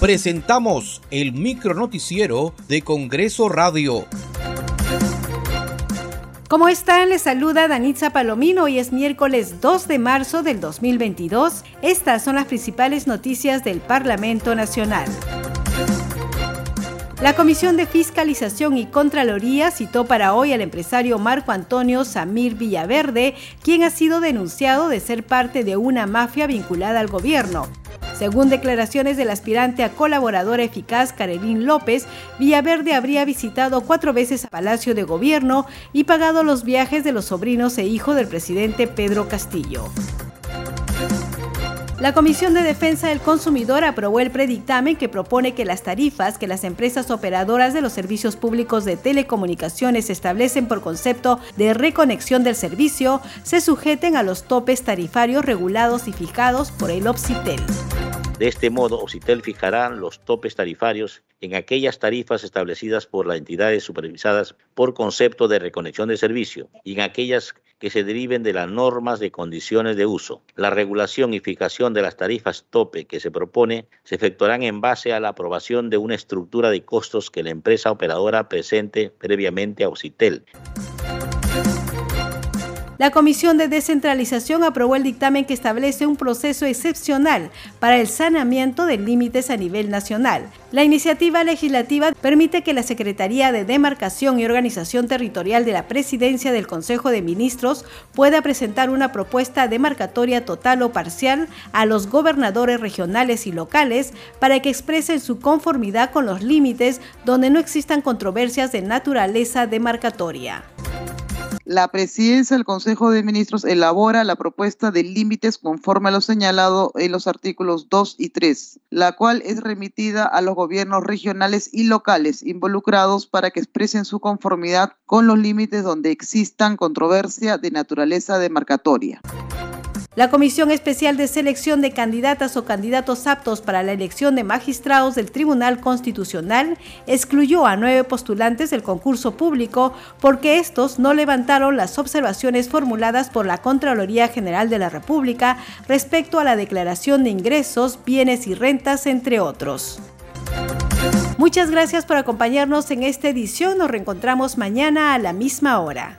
Presentamos el micronoticiero de Congreso Radio. ¿Cómo están? Les saluda Danitza Palomino. Hoy es miércoles 2 de marzo del 2022. Estas son las principales noticias del Parlamento Nacional. La Comisión de Fiscalización y Contraloría citó para hoy al empresario Marco Antonio Samir Villaverde, quien ha sido denunciado de ser parte de una mafia vinculada al gobierno. Según declaraciones del aspirante a colaboradora eficaz Karelín López, Villaverde habría visitado cuatro veces a Palacio de Gobierno y pagado los viajes de los sobrinos e hijo del presidente Pedro Castillo. La Comisión de Defensa del Consumidor aprobó el predictamen que propone que las tarifas que las empresas operadoras de los servicios públicos de telecomunicaciones establecen por concepto de reconexión del servicio se sujeten a los topes tarifarios regulados y fijados por el OPSITEL. De este modo, OCITEL fijará los topes tarifarios en aquellas tarifas establecidas por las entidades supervisadas por concepto de reconexión de servicio y en aquellas que se deriven de las normas de condiciones de uso. La regulación y fijación de las tarifas tope que se propone se efectuarán en base a la aprobación de una estructura de costos que la empresa operadora presente previamente a OCITEL. La Comisión de Descentralización aprobó el dictamen que establece un proceso excepcional para el saneamiento de límites a nivel nacional. La iniciativa legislativa permite que la Secretaría de Demarcación y Organización Territorial de la Presidencia del Consejo de Ministros pueda presentar una propuesta demarcatoria total o parcial a los gobernadores regionales y locales para que expresen su conformidad con los límites donde no existan controversias de naturaleza demarcatoria la presidencia del Consejo de Ministros elabora la propuesta de límites conforme a lo señalado en los artículos 2 y 3, la cual es remitida a los gobiernos regionales y locales involucrados para que expresen su conformidad con los límites donde existan controversia de naturaleza demarcatoria. La Comisión Especial de Selección de Candidatas o Candidatos Aptos para la elección de magistrados del Tribunal Constitucional excluyó a nueve postulantes del concurso público porque estos no levantaron las observaciones formuladas por la Contraloría General de la República respecto a la declaración de ingresos, bienes y rentas, entre otros. Muchas gracias por acompañarnos en esta edición. Nos reencontramos mañana a la misma hora.